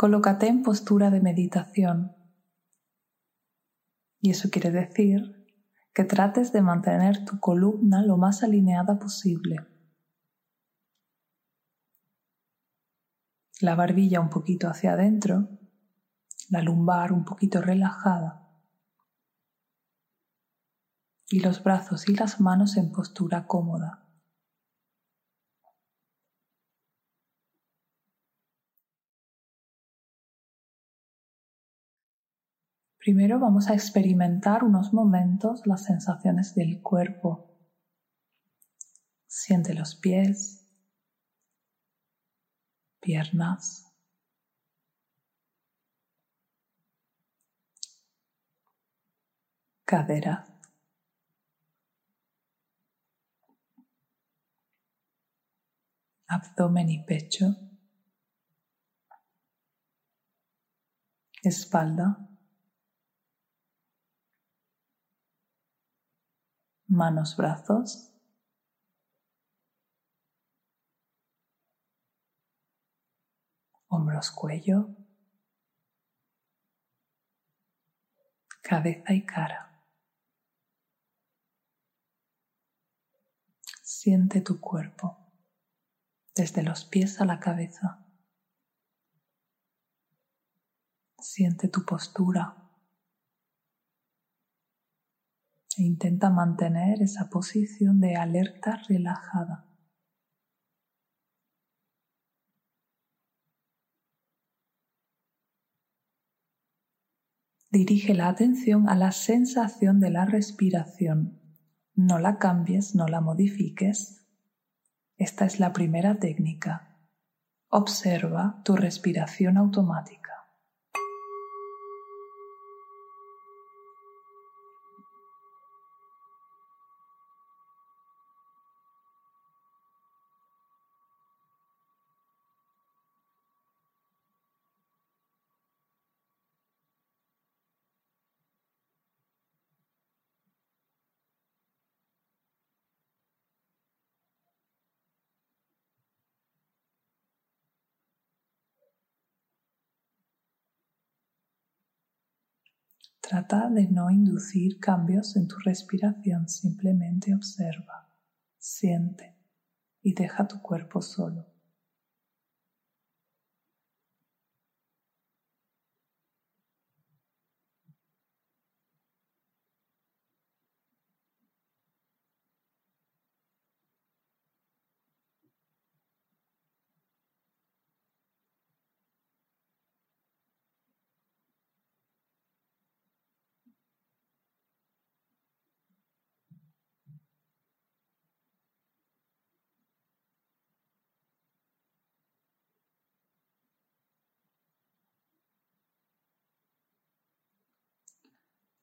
Colócate en postura de meditación. Y eso quiere decir que trates de mantener tu columna lo más alineada posible. La barbilla un poquito hacia adentro, la lumbar un poquito relajada y los brazos y las manos en postura cómoda. Primero vamos a experimentar unos momentos las sensaciones del cuerpo. Siente los pies, piernas, cadera, abdomen y pecho, espalda, manos, brazos. Hombros, cuello. Cabeza y cara. Siente tu cuerpo desde los pies a la cabeza. Siente tu postura intenta mantener esa posición de alerta relajada. Dirige la atención a la sensación de la respiración. No la cambies, no la modifiques. Esta es la primera técnica. Observa tu respiración automática. Trata de no inducir cambios en tu respiración, simplemente observa, siente y deja tu cuerpo solo.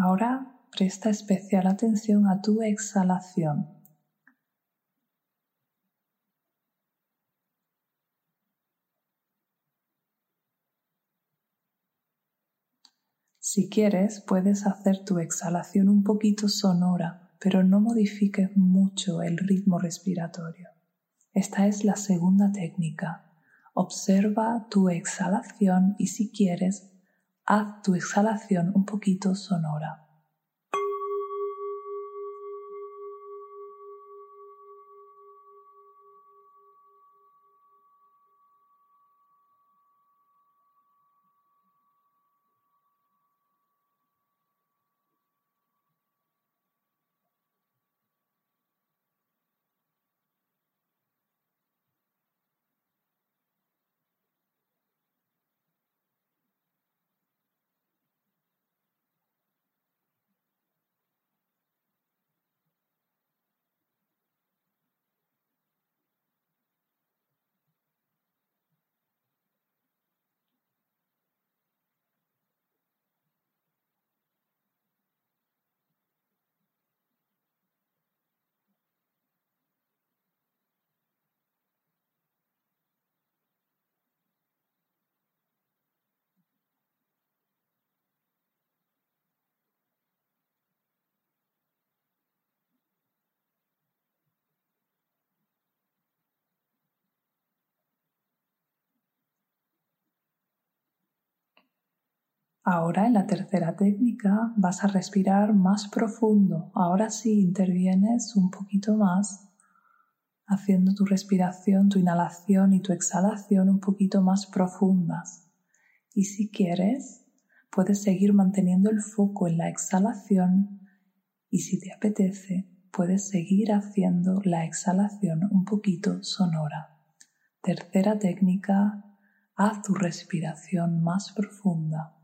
Ahora presta especial atención a tu exhalación. Si quieres, puedes hacer tu exhalación un poquito sonora, pero no modifiques mucho el ritmo respiratorio. Esta es la segunda técnica. Observa tu exhalación y si quieres, haz tu exhalación un poquito sonora. Ahora en la tercera técnica vas a respirar más profundo. Ahora sí intervienes un poquito más, haciendo tu respiración, tu inhalación y tu exhalación un poquito más profundas. Y si quieres, puedes seguir manteniendo el foco en la exhalación y si te apetece, puedes seguir haciendo la exhalación un poquito sonora. Tercera técnica, haz tu respiración más profunda.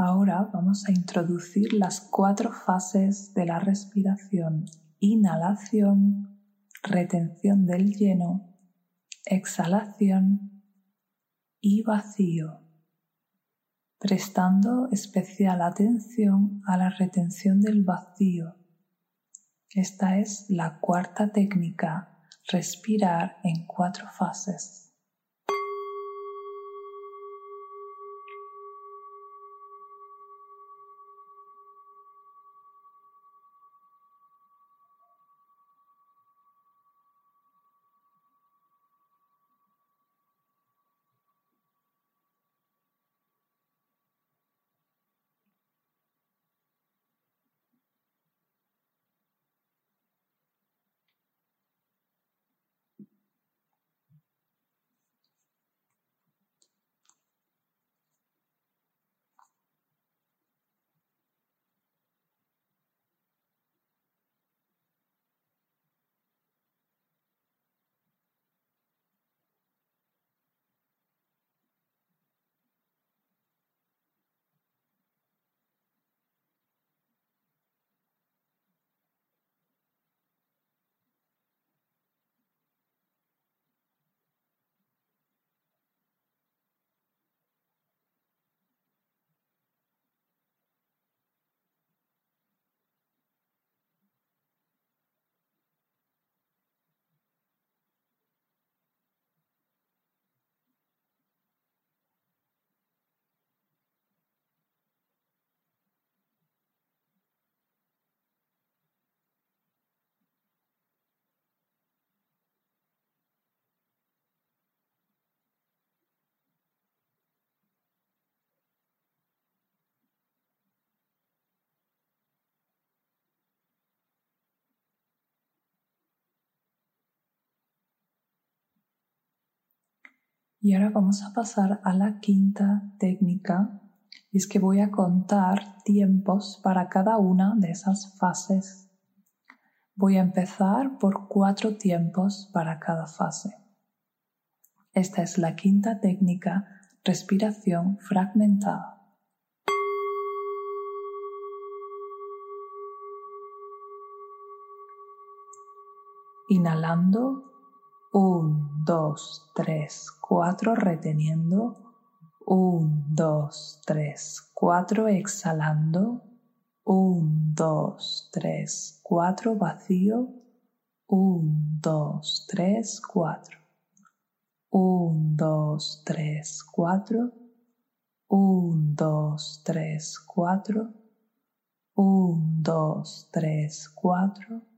Ahora vamos a introducir las cuatro fases de la respiración. Inhalación, retención del lleno, exhalación y vacío, prestando especial atención a la retención del vacío. Esta es la cuarta técnica, respirar en cuatro fases. Y ahora vamos a pasar a la quinta técnica. Y es que voy a contar tiempos para cada una de esas fases. Voy a empezar por cuatro tiempos para cada fase. Esta es la quinta técnica, respiración fragmentada. Inhalando 1, 2, 3, 4, reteniendo. 1, 2, 3, 4, exhalando. 1, 2, 3, 4, vacío. 1, 2, 3, 4. 1, 2, 3, 4. 1, 2, 3, 4. 1, 2, 3, 4.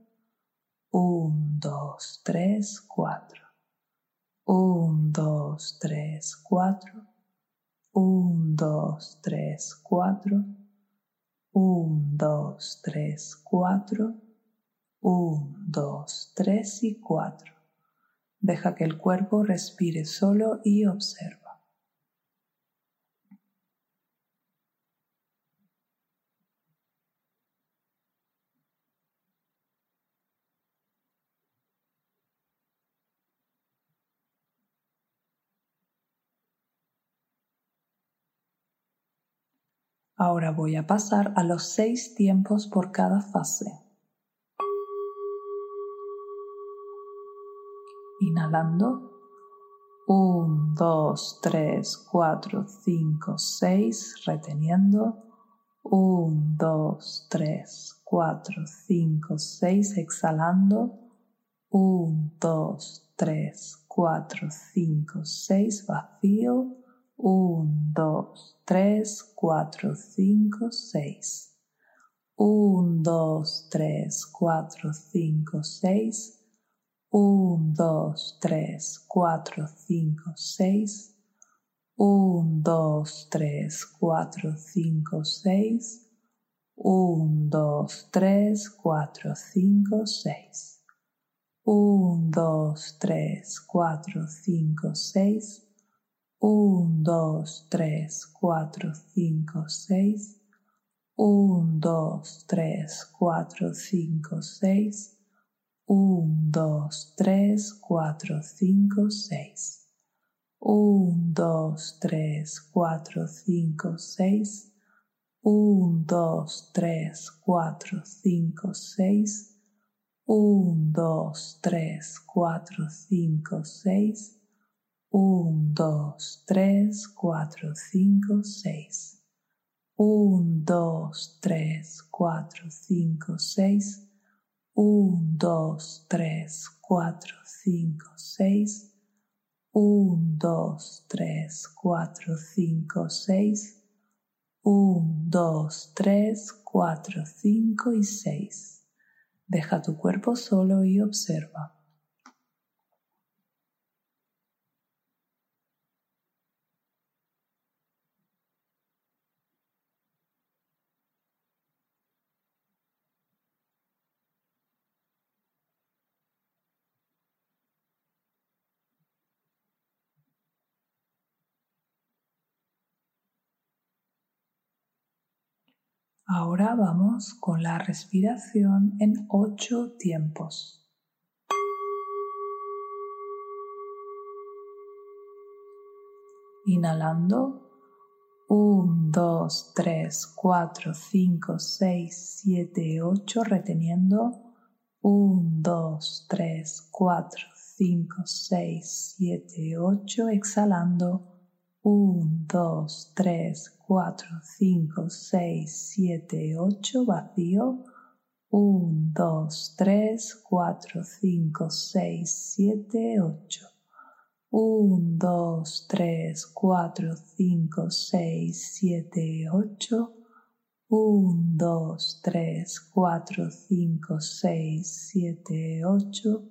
1, 2, 3, 4. 1, 2, 3, 4. 1, 2, 3, 4. 1, 2, 3, 4. 1, 2, 3 y 4. Deja que el cuerpo respire solo y observa. Ahora voy a pasar a los seis tiempos por cada fase. Inhalando. 1, 2, 3, 4, 5, 6. Reteniendo. 1, 2, 3, 4, 5, 6. Exhalando. 1, 2, 3, 4, 5, 6. Vacío. 1, 2, 3, 4, 5, 6. 1, 2, 3, 4, 5, 6. 1, 2, 3, 4, 5, 6. 1, 2, 3, 4, 5, 6. 1, 2, 3, 4, 5, 6. 1, 2, 3, 4, 5, 6. 1, 2, 3, 4, 5, 6. 1, 2, 3, 4, 5, 6. 1, 2, 3, 4, 5, 6. 1, 2, 3, 4, 5, 6. 1, 2, 3, 4, 5, 6. 1, 2, 3, 4, 5, 6. 1, 2, 3, 4, 5, 6. 1, 2, 3, 4, 5, 6. 1, 2, 3, 4, 5, 6. 1, 2, 3, 4, 5, 6. 1, 2, 3, 4, 5 y 6. Deja tu cuerpo solo y observa. Ahora vamos con la respiración en ocho tiempos. Inhalando. 1, 2, 3, 4, 5, 6, 7, 8. Reteniendo. 1, 2, 3, 4, 5, 6, 7, 8. Exhalando. 1, 2, 3, 4, 5, 6, 7, 8, vacío. 1, 2, 3, 4, 5, 6, 7, 8. 1, 2, 3, 4, 5, 6, 7, 8. 1, 2, 3, 4, 5, 6, 7, 8.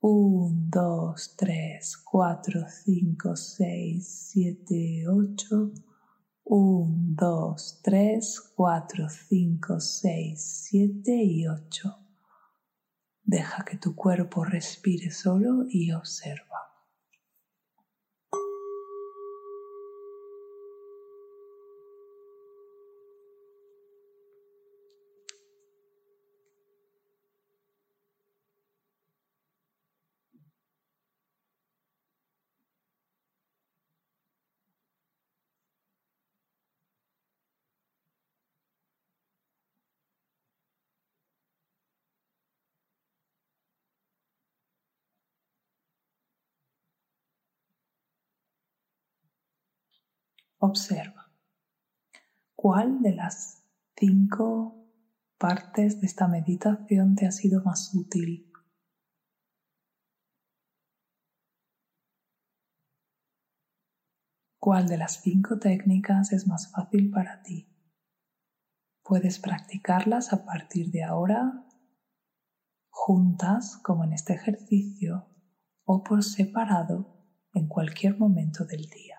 1, 2, 3, 4, 5, 6, 7, 8. 1, 2, 3, 4, 5, 6, 7 y 8. Deja que tu cuerpo respire solo y observa. Observa. ¿Cuál de las cinco partes de esta meditación te ha sido más útil? ¿Cuál de las cinco técnicas es más fácil para ti? Puedes practicarlas a partir de ahora juntas como en este ejercicio o por separado en cualquier momento del día.